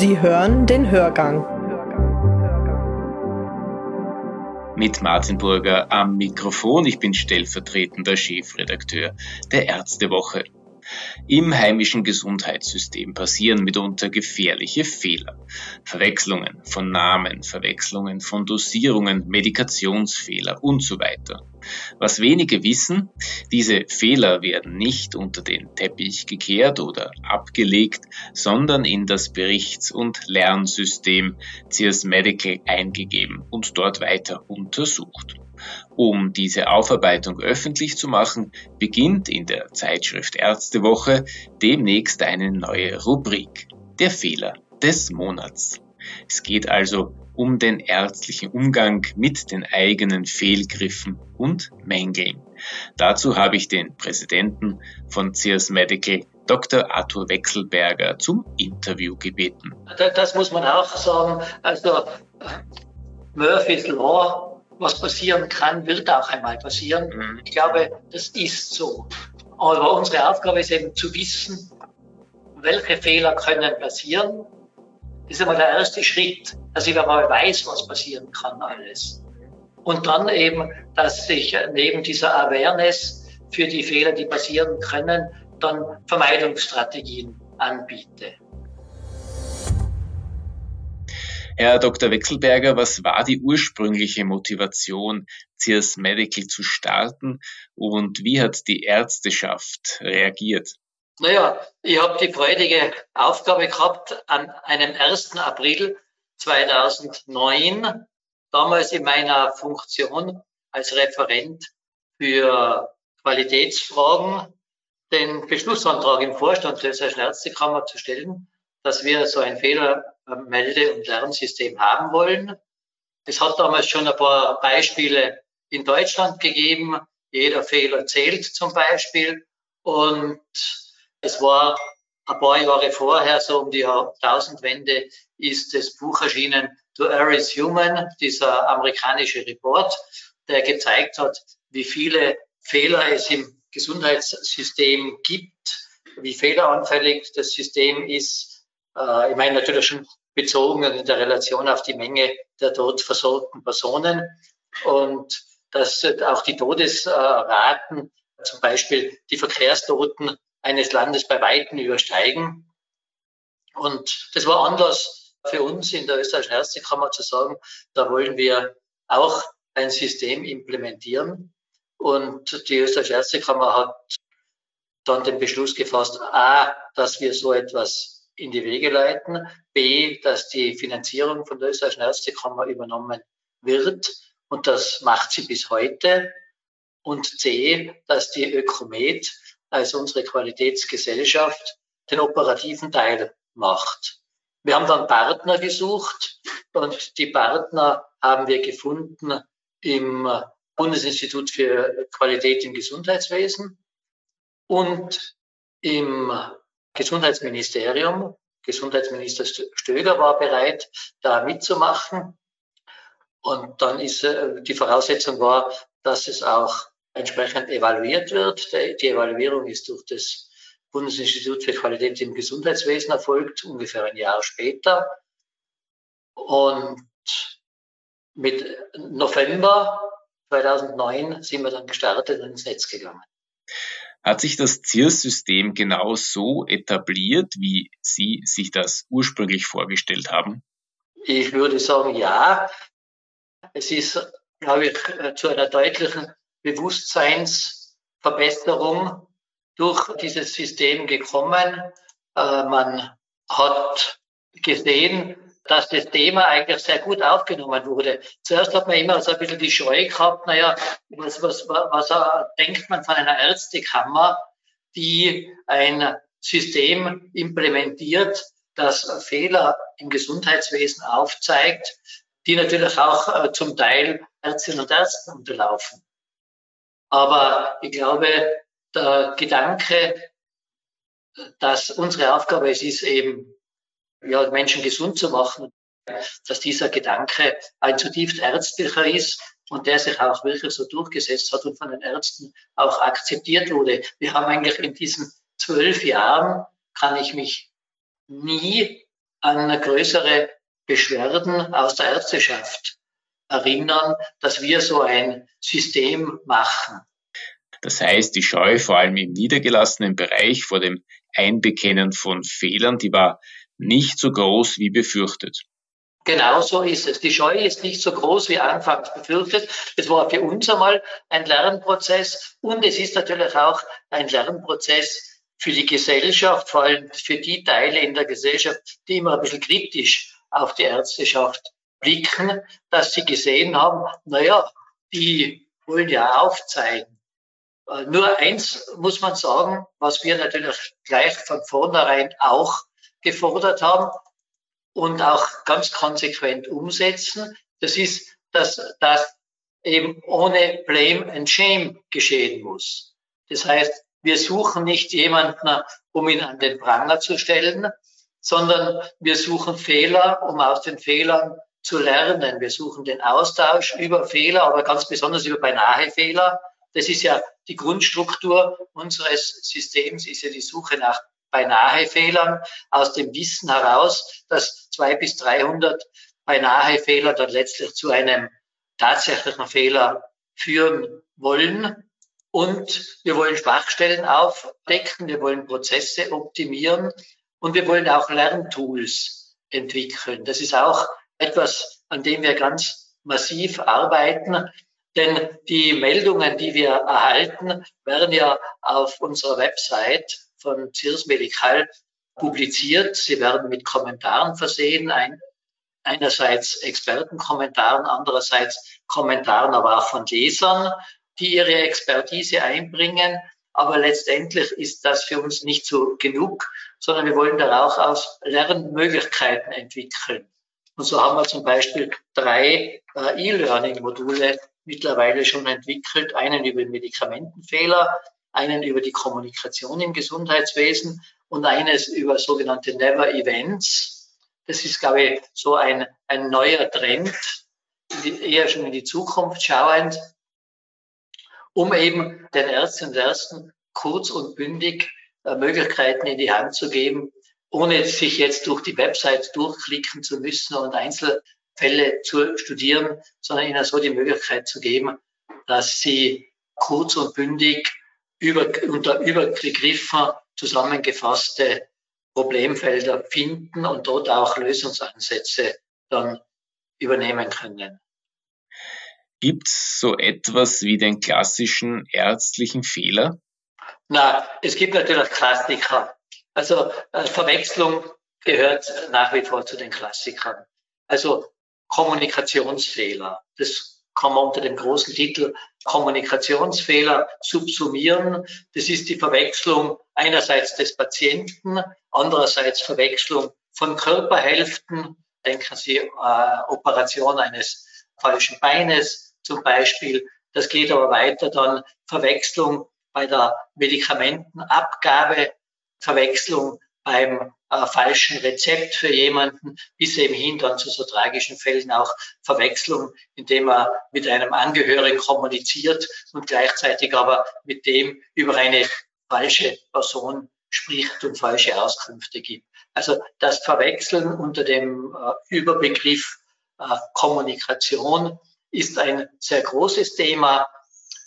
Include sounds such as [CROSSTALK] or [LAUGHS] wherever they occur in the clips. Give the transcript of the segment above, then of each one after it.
Sie hören den Hörgang. Mit Martin Burger am Mikrofon. Ich bin stellvertretender Chefredakteur der Ärztewoche. Im heimischen Gesundheitssystem passieren mitunter gefährliche Fehler. Verwechslungen von Namen, Verwechslungen von Dosierungen, Medikationsfehler und so weiter. Was wenige wissen, diese Fehler werden nicht unter den Teppich gekehrt oder abgelegt, sondern in das Berichts- und Lernsystem CS Medical eingegeben und dort weiter untersucht. Um diese Aufarbeitung öffentlich zu machen, beginnt in der Zeitschrift Ärztewoche demnächst eine neue Rubrik, der Fehler des Monats. Es geht also um den ärztlichen Umgang mit den eigenen Fehlgriffen und Mängeln. Dazu habe ich den Präsidenten von Sears Medical, Dr. Arthur Wechselberger, zum Interview gebeten. Das muss man auch sagen. Also Murphy's Law was passieren kann, wird auch einmal passieren. Mhm. Ich glaube, das ist so. Aber unsere Aufgabe ist eben zu wissen, welche Fehler können passieren. Das ist einmal der erste Schritt, dass ich einmal weiß, was passieren kann alles. Und dann eben, dass ich neben dieser Awareness für die Fehler, die passieren können, dann Vermeidungsstrategien anbiete. Herr Dr. Wechselberger, was war die ursprüngliche Motivation, CS Medical zu starten und wie hat die Ärzteschaft reagiert? Naja, ich habe die freudige Aufgabe gehabt, an einem 1. April 2009, damals in meiner Funktion als Referent für Qualitätsfragen, den Beschlussantrag im Vorstand der Ärztekammer zu stellen, dass wir so ein Fehlermelde- und Lernsystem haben wollen. Es hat damals schon ein paar Beispiele in Deutschland gegeben. Jeder Fehler zählt zum Beispiel. Und es war ein paar Jahre vorher, so um die Jahrtausendwende, ist das Buch erschienen, To Err is Human, dieser amerikanische Report, der gezeigt hat, wie viele Fehler es im Gesundheitssystem gibt, wie fehleranfällig das System ist, äh, ich meine natürlich schon bezogen in der Relation auf die Menge der dort versorgten Personen. Und dass auch die Todesraten, zum Beispiel die Verkehrstoten eines Landes bei Weitem übersteigen. Und das war Anlass für uns in der österreichischen Ärztekammer zu sagen, da wollen wir auch ein System implementieren. Und die österreichische Ärztekammer hat dann den Beschluss gefasst, a, dass wir so etwas in die Wege leiten. B, dass die Finanzierung von der österreichischen Ärztekammer übernommen wird. Und das macht sie bis heute. Und C, dass die Ökomed, also unsere Qualitätsgesellschaft, den operativen Teil macht. Wir haben dann Partner gesucht und die Partner haben wir gefunden im Bundesinstitut für Qualität im Gesundheitswesen und im Gesundheitsministerium. Gesundheitsminister Stöger war bereit, da mitzumachen. Und dann ist äh, die Voraussetzung war, dass es auch entsprechend evaluiert wird. Die Evaluierung ist durch das Bundesinstitut für Qualität im Gesundheitswesen erfolgt, ungefähr ein Jahr später. Und mit November 2009 sind wir dann gestartet und ins Netz gegangen. Hat sich das ZIRS-System genau so etabliert, wie Sie sich das ursprünglich vorgestellt haben? Ich würde sagen, ja. Es ist, glaube ich, zu einer deutlichen Bewusstseinsverbesserung durch dieses System gekommen. Äh, man hat gesehen, dass das Thema eigentlich sehr gut aufgenommen wurde. Zuerst hat man immer so ein bisschen die Scheu gehabt, naja, was, was, was, was denkt man von einer Ärztekammer, die ein System implementiert, das Fehler im Gesundheitswesen aufzeigt, die natürlich auch äh, zum Teil Ärztinnen und Ärzten unterlaufen. Aber ich glaube, der Gedanke, dass unsere Aufgabe es ist, eben ja, Menschen gesund zu machen, dass dieser Gedanke ein zutiefst ärztlicher ist und der sich auch wirklich so durchgesetzt hat und von den Ärzten auch akzeptiert wurde. Wir haben eigentlich in diesen zwölf Jahren, kann ich mich nie an größere Beschwerden aus der Ärzteschaft erinnern, dass wir so ein System machen. Das heißt, die Scheu vor allem im niedergelassenen Bereich vor dem Einbekennen von Fehlern, die war nicht so groß wie befürchtet. Genau so ist es. Die Scheu ist nicht so groß wie anfangs befürchtet. Es war für uns einmal ein Lernprozess und es ist natürlich auch ein Lernprozess für die Gesellschaft, vor allem für die Teile in der Gesellschaft, die immer ein bisschen kritisch auf die Ärzteschaft blicken, dass sie gesehen haben, naja, die wollen ja aufzeigen. Äh, nur eins muss man sagen, was wir natürlich gleich von vornherein auch gefordert haben und auch ganz konsequent umsetzen. Das ist, dass das eben ohne Blame and Shame geschehen muss. Das heißt, wir suchen nicht jemanden, um ihn an den Pranger zu stellen, sondern wir suchen Fehler, um aus den Fehlern zu lernen. Wir suchen den Austausch über Fehler, aber ganz besonders über beinahe Fehler. Das ist ja die Grundstruktur unseres Systems, ist ja die Suche nach beinahe Fehlern aus dem Wissen heraus, dass zwei bis 300 beinahe Fehler dann letztlich zu einem tatsächlichen Fehler führen wollen. Und wir wollen Schwachstellen aufdecken, wir wollen Prozesse optimieren und wir wollen auch Lerntools entwickeln. Das ist auch etwas, an dem wir ganz massiv arbeiten. Denn die Meldungen, die wir erhalten, werden ja auf unserer Website von CIRS Medical publiziert. Sie werden mit Kommentaren versehen, ein, einerseits Expertenkommentaren, andererseits Kommentaren aber auch von Lesern, die ihre Expertise einbringen. Aber letztendlich ist das für uns nicht so genug, sondern wir wollen daraus aus Lernmöglichkeiten entwickeln. Und so haben wir zum Beispiel drei äh, E-Learning-Module mittlerweile schon entwickelt. Einen über Medikamentenfehler, einen über die Kommunikation im Gesundheitswesen und eines über sogenannte Never Events. Das ist, glaube ich, so ein, ein neuer Trend, eher schon in die Zukunft schauend, um eben den Ärztinnen und Ärzten kurz und bündig äh, Möglichkeiten in die Hand zu geben, ohne sich jetzt durch die Website durchklicken zu müssen und Einzelfälle zu studieren, sondern ihnen so die Möglichkeit zu geben, dass sie kurz und bündig über, unter Überbegriffen zusammengefasste Problemfelder finden und dort auch Lösungsansätze dann übernehmen können. Gibt es so etwas wie den klassischen ärztlichen Fehler? Na, es gibt natürlich Klassiker. Also äh, Verwechslung gehört nach wie vor zu den Klassikern. Also Kommunikationsfehler. Das kann man unter dem großen Titel Kommunikationsfehler subsumieren. Das ist die Verwechslung einerseits des Patienten, andererseits Verwechslung von Körperhälften. Denken Sie äh, Operation eines falschen Beines zum Beispiel. Das geht aber weiter dann Verwechslung bei der Medikamentenabgabe, Verwechslung beim äh, falschen Rezept für jemanden, bis eben hin dann zu so tragischen Fällen auch Verwechslung, indem er mit einem Angehörigen kommuniziert und gleichzeitig aber mit dem über eine falsche Person spricht und falsche Auskünfte gibt. Also das Verwechseln unter dem äh, Überbegriff äh, Kommunikation ist ein sehr großes Thema,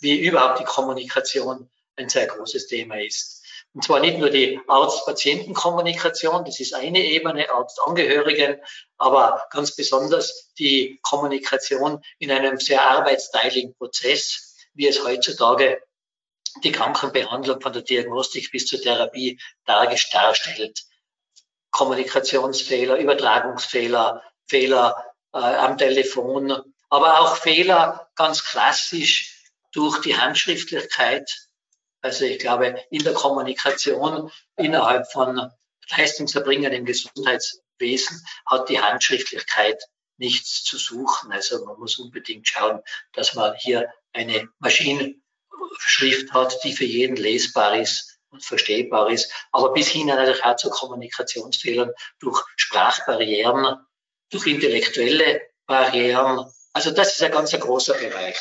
wie überhaupt die Kommunikation ein sehr großes Thema ist. Und zwar nicht nur die Arzt-Patienten-Kommunikation, das ist eine Ebene, Arzt-Angehörigen, aber ganz besonders die Kommunikation in einem sehr arbeitsteiligen Prozess, wie es heutzutage die Krankenbehandlung von der Diagnostik bis zur Therapie dargestellt. Kommunikationsfehler, Übertragungsfehler, Fehler äh, am Telefon, aber auch Fehler ganz klassisch durch die Handschriftlichkeit also ich glaube, in der Kommunikation innerhalb von Leistungserbringern im Gesundheitswesen hat die Handschriftlichkeit nichts zu suchen. Also man muss unbedingt schauen, dass man hier eine Maschinenschrift hat, die für jeden lesbar ist und verstehbar ist, aber bis hin natürlich auch zu Kommunikationsfehlern durch Sprachbarrieren, durch intellektuelle Barrieren. Also das ist ein ganz großer Bereich.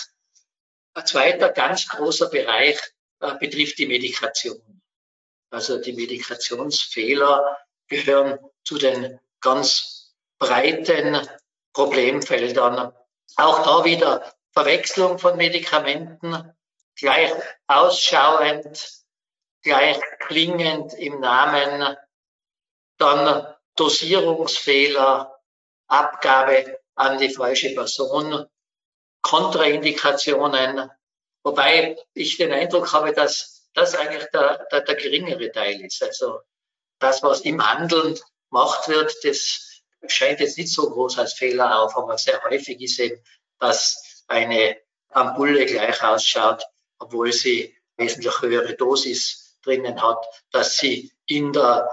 Ein zweiter ganz großer Bereich äh, betrifft die Medikation. Also die Medikationsfehler gehören zu den ganz breiten Problemfeldern. Auch da wieder Verwechslung von Medikamenten, gleich ausschauend, gleich klingend im Namen, dann Dosierungsfehler, Abgabe an die falsche Person, Kontraindikationen, wobei ich den Eindruck habe, dass das eigentlich der, der, der geringere Teil ist. Also das, was im Handeln gemacht wird, das scheint jetzt nicht so groß als Fehler auf, aber sehr häufig ist eben, dass eine Ampulle gleich ausschaut, obwohl sie wesentlich höhere Dosis drinnen hat, dass sie in der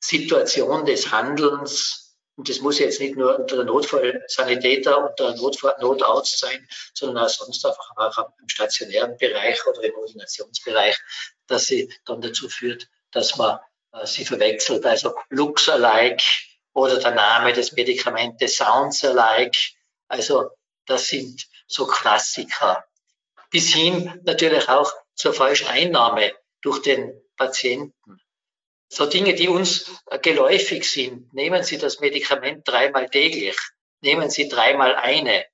Situation des Handelns und das muss jetzt nicht nur unter Notfallsanitäter und der Notfall Notarzt sein, sondern auch sonst einfach auch im stationären Bereich oder im Ordinationsbereich, dass sie dann dazu führt, dass man äh, sie verwechselt. Also Looks alike oder der Name des Medikamentes Sounds alike. Also das sind so Klassiker. Bis hin natürlich auch zur falschen Einnahme durch den Patienten. So Dinge, die uns geläufig sind. Nehmen Sie das Medikament dreimal täglich. Nehmen Sie dreimal eine.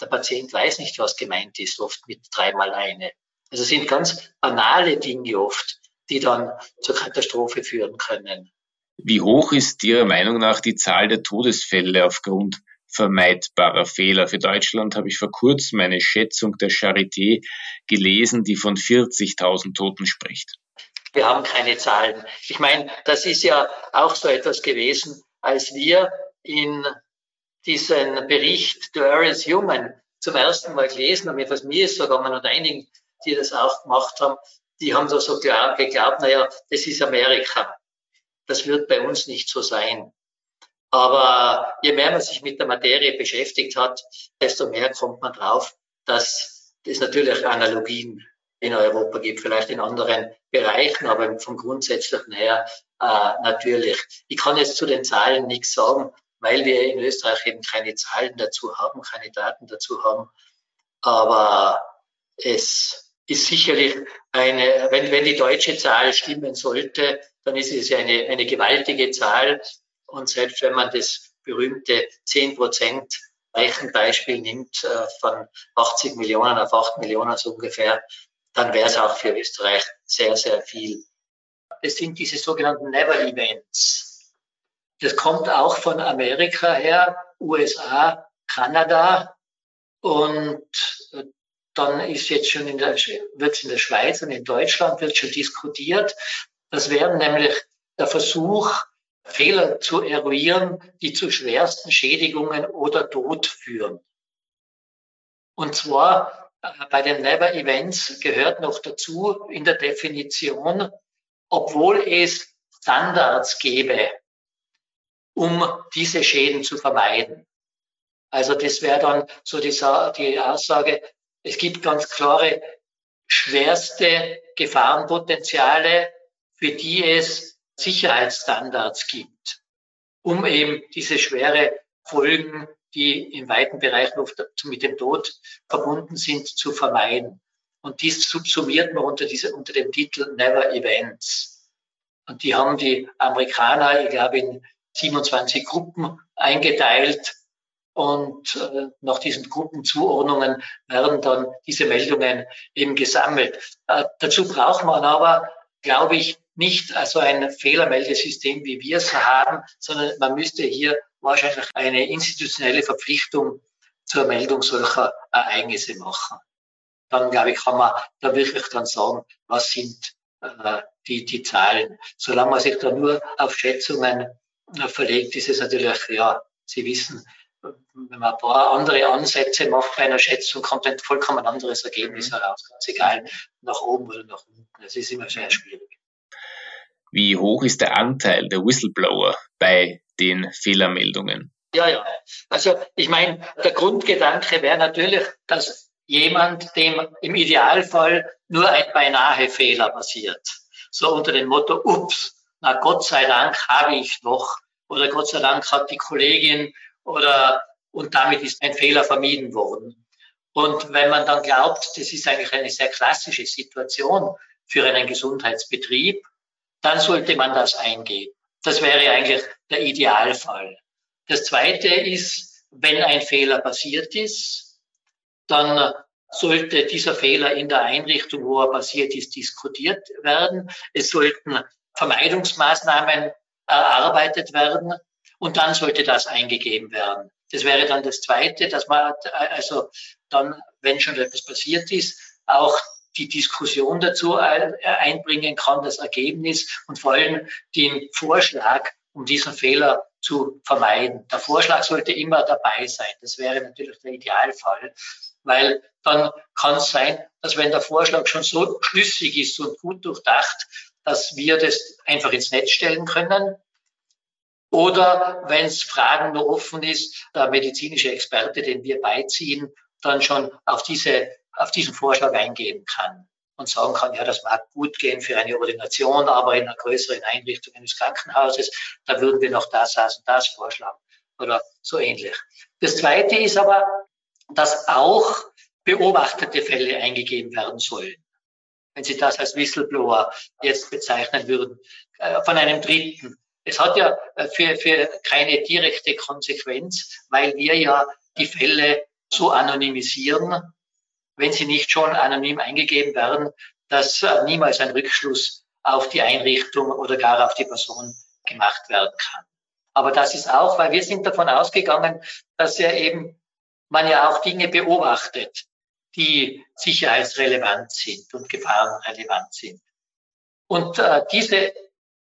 Der Patient weiß nicht, was gemeint ist, oft mit dreimal eine. Also es sind ganz banale Dinge oft, die dann zur Katastrophe führen können. Wie hoch ist Ihrer Meinung nach die Zahl der Todesfälle aufgrund vermeidbarer Fehler? Für Deutschland habe ich vor kurzem eine Schätzung der Charité gelesen, die von 40.000 Toten spricht wir haben keine Zahlen. Ich meine, das ist ja auch so etwas gewesen, als wir in diesen Bericht The Earth is Human zum ersten Mal gelesen haben, was mir ist sogar und einigen, die das auch gemacht haben, die haben da so geglaubt, naja, das ist Amerika. Das wird bei uns nicht so sein. Aber je mehr man sich mit der Materie beschäftigt hat, desto mehr kommt man drauf, dass es natürlich Analogien in Europa gibt, vielleicht in anderen Bereichen, aber vom Grundsätzlichen her äh, natürlich. Ich kann jetzt zu den Zahlen nichts sagen, weil wir in Österreich eben keine Zahlen dazu haben, keine Daten dazu haben. Aber es ist sicherlich eine, wenn, wenn die deutsche Zahl stimmen sollte, dann ist es eine, eine gewaltige Zahl. Und selbst wenn man das berühmte 10 Prozent Rechenbeispiel nimmt, äh, von 80 Millionen auf 8 Millionen so ungefähr, dann wäre es auch für Österreich sehr, sehr viel. Es sind diese sogenannten Never Events. Das kommt auch von Amerika her, USA, Kanada und dann ist jetzt schon in der, wird es in der Schweiz und in Deutschland wird schon diskutiert. Das wäre nämlich der Versuch, Fehler zu eruieren, die zu schwersten Schädigungen oder Tod führen. Und zwar bei den Never Events gehört noch dazu in der Definition, obwohl es Standards gäbe, um diese Schäden zu vermeiden. Also das wäre dann so die, die Aussage, es gibt ganz klare schwerste Gefahrenpotenziale, für die es Sicherheitsstandards gibt, um eben diese schwere Folgen die in weiten Bereichen mit dem Tod verbunden sind, zu vermeiden. Und dies subsumiert man unter, diese, unter dem Titel Never Events. Und die haben die Amerikaner, ich glaube, in 27 Gruppen eingeteilt. Und äh, nach diesen Gruppenzuordnungen werden dann diese Meldungen eben gesammelt. Äh, dazu braucht man aber, glaube ich, nicht also ein Fehlermeldesystem, wie wir es haben, sondern man müsste hier wahrscheinlich eine institutionelle Verpflichtung zur Meldung solcher Ereignisse machen. Dann, glaube ich, kann man da wirklich dann sagen, was sind äh, die, die Zahlen. Solange man sich da nur auf Schätzungen äh, verlegt, ist es natürlich, ja, Sie wissen, wenn man ein paar andere Ansätze macht bei einer Schätzung, kommt ein vollkommen anderes Ergebnis mhm. heraus. Ganz egal, nach oben oder nach unten. Das ist immer sehr schwierig. Wie hoch ist der Anteil der Whistleblower bei den Fehlermeldungen? Ja, ja. Also ich meine, der Grundgedanke wäre natürlich, dass jemand, dem im Idealfall nur ein beinahe Fehler passiert, so unter dem Motto, ups, na Gott sei Dank habe ich noch oder Gott sei Dank hat die Kollegin oder und damit ist ein Fehler vermieden worden. Und wenn man dann glaubt, das ist eigentlich eine sehr klassische Situation für einen Gesundheitsbetrieb, dann sollte man das eingehen. Das wäre eigentlich der Idealfall. Das Zweite ist, wenn ein Fehler passiert ist, dann sollte dieser Fehler in der Einrichtung, wo er passiert ist, diskutiert werden. Es sollten Vermeidungsmaßnahmen erarbeitet werden und dann sollte das eingegeben werden. Das wäre dann das Zweite, dass man also dann, wenn schon etwas passiert ist, auch die Diskussion dazu einbringen kann, das Ergebnis und vor allem den Vorschlag, um diesen Fehler zu vermeiden. Der Vorschlag sollte immer dabei sein. Das wäre natürlich der Idealfall, weil dann kann es sein, dass wenn der Vorschlag schon so schlüssig ist und gut durchdacht, dass wir das einfach ins Netz stellen können. Oder wenn es Fragen noch offen ist, der medizinische Experte, den wir beiziehen, dann schon auf, diese, auf diesen Vorschlag eingehen kann und sagen kann, ja, das mag gut gehen für eine Ordination, aber in einer größeren Einrichtung eines Krankenhauses, da würden wir noch das, das und das vorschlagen oder so ähnlich. Das Zweite ist aber, dass auch beobachtete Fälle eingegeben werden sollen. Wenn Sie das als Whistleblower jetzt bezeichnen würden, äh, von einem Dritten. Es hat ja äh, für, für keine direkte Konsequenz, weil wir ja die Fälle so anonymisieren, wenn sie nicht schon anonym eingegeben werden, dass äh, niemals ein Rückschluss auf die Einrichtung oder gar auf die Person gemacht werden kann. Aber das ist auch, weil wir sind davon ausgegangen, dass ja eben man ja auch Dinge beobachtet, die sicherheitsrelevant sind und gefahrenrelevant sind. Und äh, diese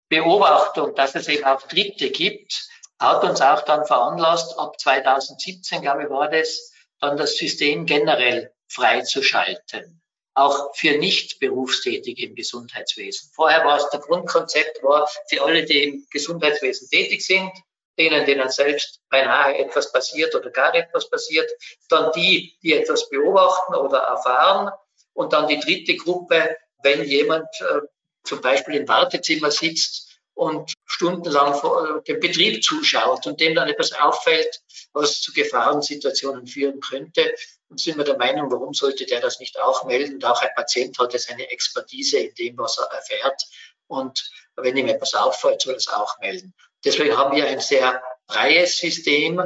Beobachtung, dass es eben auch Dritte gibt, hat uns auch dann veranlasst, ab 2017, glaube ich, war das, dann das System generell freizuschalten. Auch für nicht berufstätige im Gesundheitswesen. Vorher war es, der Grundkonzept war, für alle, die im Gesundheitswesen tätig sind, denen, denen selbst beinahe etwas passiert oder gar etwas passiert, dann die, die etwas beobachten oder erfahren und dann die dritte Gruppe, wenn jemand äh, zum Beispiel im Wartezimmer sitzt und stundenlang vor dem Betrieb zuschaut und dem dann etwas auffällt, was zu Gefahrensituationen führen könnte. Und sind wir der Meinung, warum sollte der das nicht auch melden? Und auch ein Patient hat ja seine Expertise in dem, was er erfährt. Und wenn ihm etwas auffällt, soll er es auch melden. Deswegen haben wir ein sehr freies System,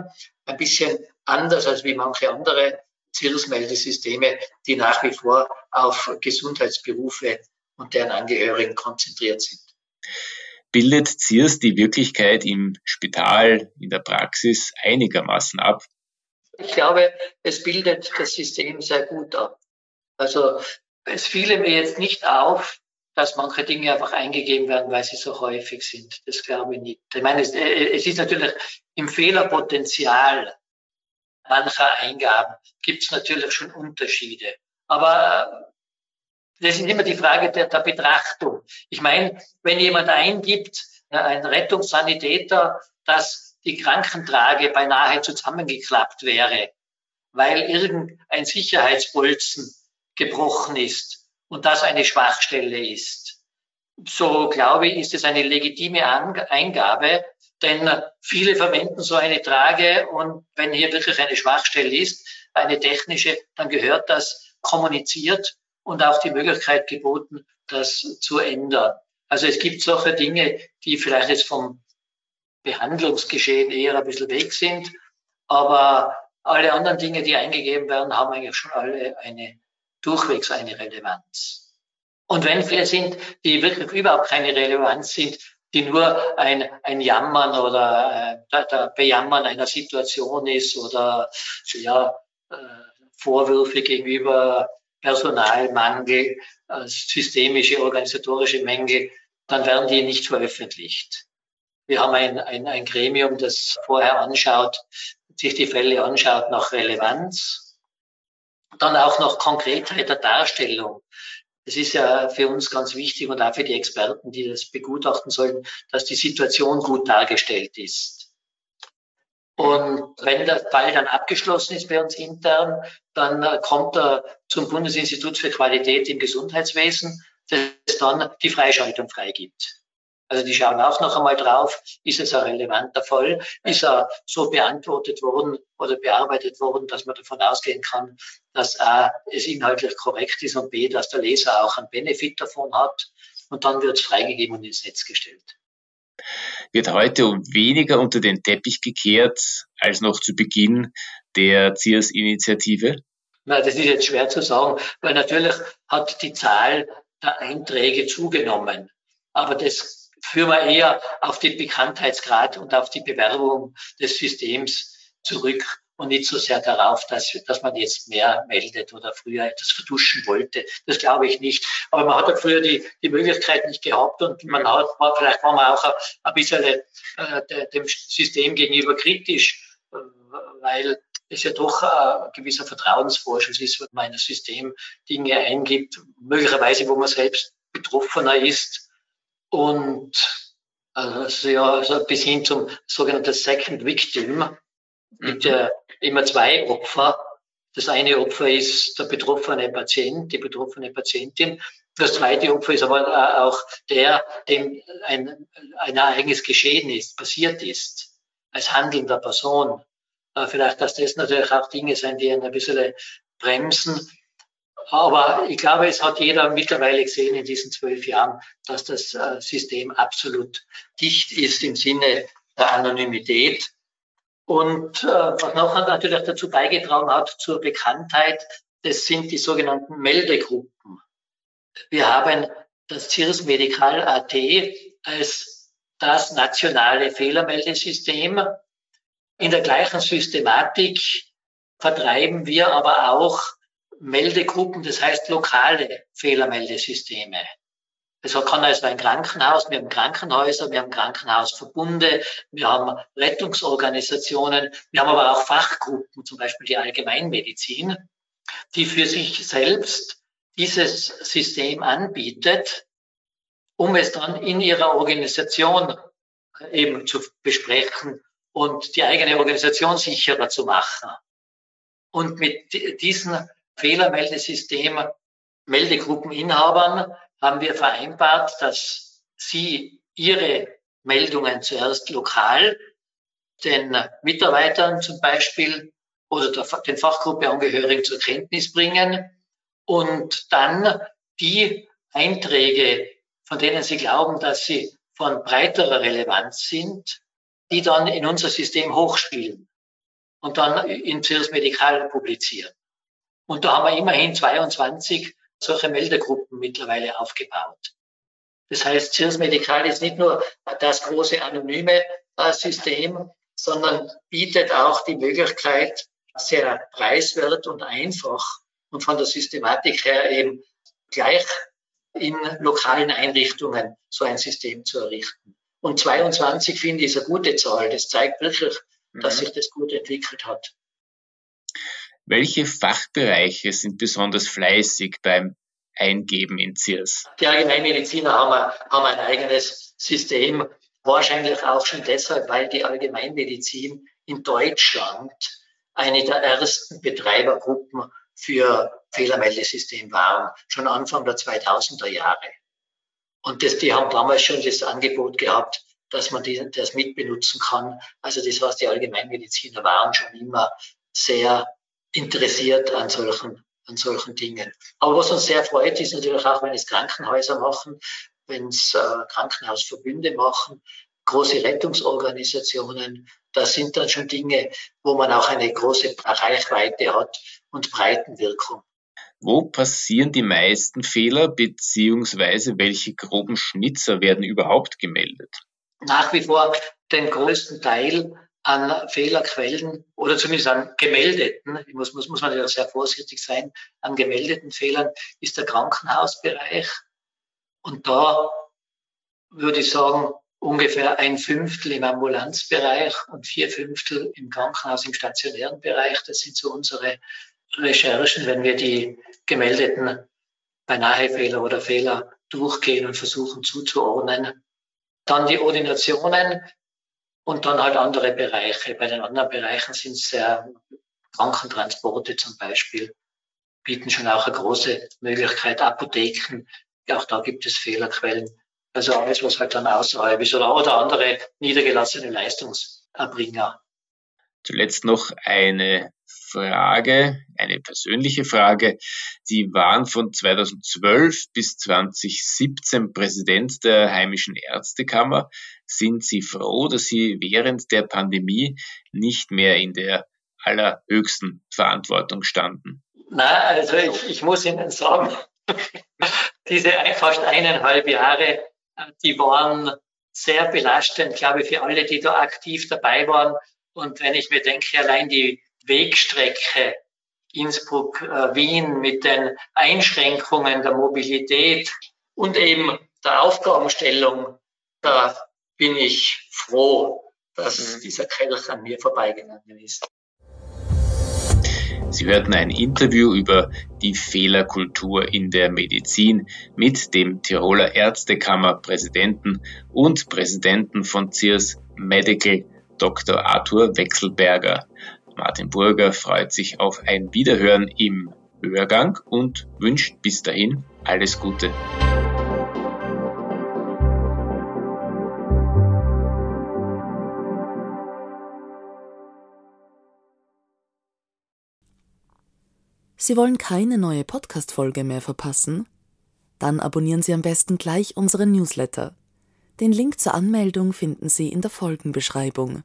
ein bisschen anders als wie manche andere CIRS-Meldesysteme, die nach wie vor auf Gesundheitsberufe und deren Angehörigen konzentriert sind bildet CIRS die Wirklichkeit im Spital, in der Praxis einigermaßen ab? Ich glaube, es bildet das System sehr gut ab. Also es fiele mir jetzt nicht auf, dass manche Dinge einfach eingegeben werden, weil sie so häufig sind. Das glaube ich nicht. Ich meine, es, es ist natürlich im Fehlerpotenzial mancher Eingaben gibt es natürlich schon Unterschiede. Aber das ist immer die Frage der, der Betrachtung. Ich meine, wenn jemand eingibt, äh, ein Rettungssanitäter, dass die Krankentrage beinahe zusammengeklappt wäre, weil irgendein Sicherheitsbolzen gebrochen ist und das eine Schwachstelle ist. So glaube ich, ist es eine legitime Eingabe, denn viele verwenden so eine Trage und wenn hier wirklich eine Schwachstelle ist, eine technische, dann gehört das kommuniziert und auch die Möglichkeit geboten, das zu ändern. Also es gibt solche Dinge, die vielleicht jetzt vom Behandlungsgeschehen eher ein bisschen weg sind, aber alle anderen Dinge, die eingegeben werden, haben eigentlich schon alle eine durchwegs eine Relevanz. Und wenn Fälle sind, die wirklich überhaupt keine Relevanz sind, die nur ein, ein Jammern oder äh, der Bejammern einer Situation ist oder ja, äh, Vorwürfe gegenüber Personalmangel, äh, systemische, organisatorische Mängel, dann werden die nicht veröffentlicht. Wir haben ein, ein, ein Gremium, das vorher anschaut, sich die Fälle anschaut nach Relevanz, dann auch nach Konkretheit der Darstellung. Das ist ja für uns ganz wichtig und auch für die Experten, die das begutachten sollen, dass die Situation gut dargestellt ist. Und wenn der Fall dann abgeschlossen ist bei uns intern, dann kommt er zum Bundesinstitut für Qualität im Gesundheitswesen, das dann die Freischaltung freigibt. Also die schauen auch noch einmal drauf, ist es ein relevanter Fall, ist er so beantwortet worden oder bearbeitet worden, dass man davon ausgehen kann, dass A, es inhaltlich korrekt ist und B, dass der Leser auch einen Benefit davon hat. Und dann wird es freigegeben und ins Netz gestellt. wird heute weniger unter den Teppich gekehrt als noch zu Beginn der CIRS-Initiative? Na, das ist jetzt schwer zu sagen, weil natürlich hat die Zahl der Einträge zugenommen. Aber das führen wir eher auf den Bekanntheitsgrad und auf die Bewerbung des Systems zurück und nicht so sehr darauf, dass, dass man jetzt mehr meldet oder früher etwas verduschen wollte. Das glaube ich nicht. Aber man hat ja früher die, die Möglichkeit nicht gehabt und man hat, vielleicht war man auch ein, ein bisschen äh, dem System gegenüber kritisch, weil es ja doch ein gewisser Vertrauensvorschuss ist, wenn man in ein System Dinge eingibt, möglicherweise, wo man selbst Betroffener ist und also ja, also bis hin zum sogenannten Second Victim, mit mhm. immer zwei Opfer. Das eine Opfer ist der betroffene Patient, die betroffene Patientin. Das zweite Opfer ist aber auch der, dem ein, ein Ereignis geschehen ist, passiert ist, als handelnder Person. Äh, vielleicht, dass das natürlich auch Dinge sein, die ein bisschen bremsen. Aber ich glaube, es hat jeder mittlerweile gesehen in diesen zwölf Jahren, dass das äh, System absolut dicht ist im Sinne der Anonymität. Und äh, was noch natürlich dazu beigetragen hat zur Bekanntheit, das sind die sogenannten Meldegruppen. Wir haben das CIRS Medical AT als das nationale Fehlermeldesystem. In der gleichen Systematik vertreiben wir aber auch Meldegruppen, das heißt lokale Fehlermeldesysteme. Das kann also ein Krankenhaus, wir haben Krankenhäuser, wir haben Krankenhausverbunde, wir haben Rettungsorganisationen, wir haben aber auch Fachgruppen, zum Beispiel die Allgemeinmedizin, die für sich selbst dieses System anbietet, um es dann in ihrer Organisation eben zu besprechen und die eigene Organisation sicherer zu machen. Und mit diesen Fehlermeldesystemen, Meldegruppeninhabern haben wir vereinbart, dass Sie Ihre Meldungen zuerst lokal den Mitarbeitern zum Beispiel oder der, den Fachgruppeangehörigen zur Kenntnis bringen und dann die Einträge, von denen Sie glauben, dass sie von breiterer Relevanz sind, die dann in unser System hochspielen und dann in Cirrus Medical publizieren. Und da haben wir immerhin 22 solche Meldegruppen mittlerweile aufgebaut. Das heißt, Cheers Medical ist nicht nur das große anonyme äh, System, sondern bietet auch die Möglichkeit, sehr preiswert und einfach und von der Systematik her eben gleich in lokalen Einrichtungen so ein System zu errichten. Und 22 finde ich ist eine gute Zahl. Das zeigt wirklich, dass mhm. sich das gut entwickelt hat. Welche Fachbereiche sind besonders fleißig beim Eingeben in CIRS? Die Allgemeinmediziner haben, haben ein eigenes System, wahrscheinlich auch schon deshalb, weil die Allgemeinmedizin in Deutschland eine der ersten Betreibergruppen für Fehlermeldesystem waren, schon Anfang der 2000er Jahre. Und das, die haben damals schon das Angebot gehabt, dass man die, das mitbenutzen kann. Also das was die Allgemeinmediziner waren schon immer sehr interessiert an solchen, an solchen Dingen. Aber was uns sehr freut, ist natürlich auch, wenn es Krankenhäuser machen, wenn es äh, Krankenhausverbünde machen, große Rettungsorganisationen. Das sind dann schon Dinge, wo man auch eine große Reichweite hat und Breitenwirkung. Wo passieren die meisten Fehler beziehungsweise welche groben Schnitzer werden überhaupt gemeldet? Nach wie vor den größten Teil an Fehlerquellen oder zumindest an gemeldeten, muss, muss, muss man ja sehr vorsichtig sein, an gemeldeten Fehlern ist der Krankenhausbereich. Und da würde ich sagen, ungefähr ein Fünftel im Ambulanzbereich und vier Fünftel im Krankenhaus im stationären Bereich. Das sind so unsere Recherchen, wenn wir die gemeldeten Beinahe-Fehler oder Fehler durchgehen und versuchen zuzuordnen. Dann die Ordinationen und dann halt andere Bereiche. Bei den anderen Bereichen sind es sehr Krankentransporte zum Beispiel, bieten schon auch eine große Möglichkeit. Apotheken, auch da gibt es Fehlerquellen. Also alles, was halt dann außerhalb ist oder, oder andere niedergelassene Leistungserbringer. Zuletzt noch eine Frage, eine persönliche Frage. Sie waren von 2012 bis 2017 Präsident der Heimischen Ärztekammer. Sind Sie froh, dass Sie während der Pandemie nicht mehr in der allerhöchsten Verantwortung standen? Na, also ich, ich muss Ihnen sagen, [LAUGHS] diese fast eineinhalb Jahre, die waren sehr belastend, glaube ich, für alle, die da aktiv dabei waren. Und wenn ich mir denke, allein die Wegstrecke Innsbruck-Wien mit den Einschränkungen der Mobilität und eben der Aufgabenstellung, da bin ich froh, dass mhm. dieser Kelch an mir vorbeigegangen ist. Sie hörten ein Interview über die Fehlerkultur in der Medizin mit dem Tiroler Ärztekammer Präsidenten und Präsidenten von CIRS Medical Dr. Arthur Wechselberger. Martin Burger freut sich auf ein Wiederhören im Hörgang und wünscht bis dahin alles Gute. Sie wollen keine neue Podcast-Folge mehr verpassen? Dann abonnieren Sie am besten gleich unseren Newsletter. Den Link zur Anmeldung finden Sie in der Folgenbeschreibung.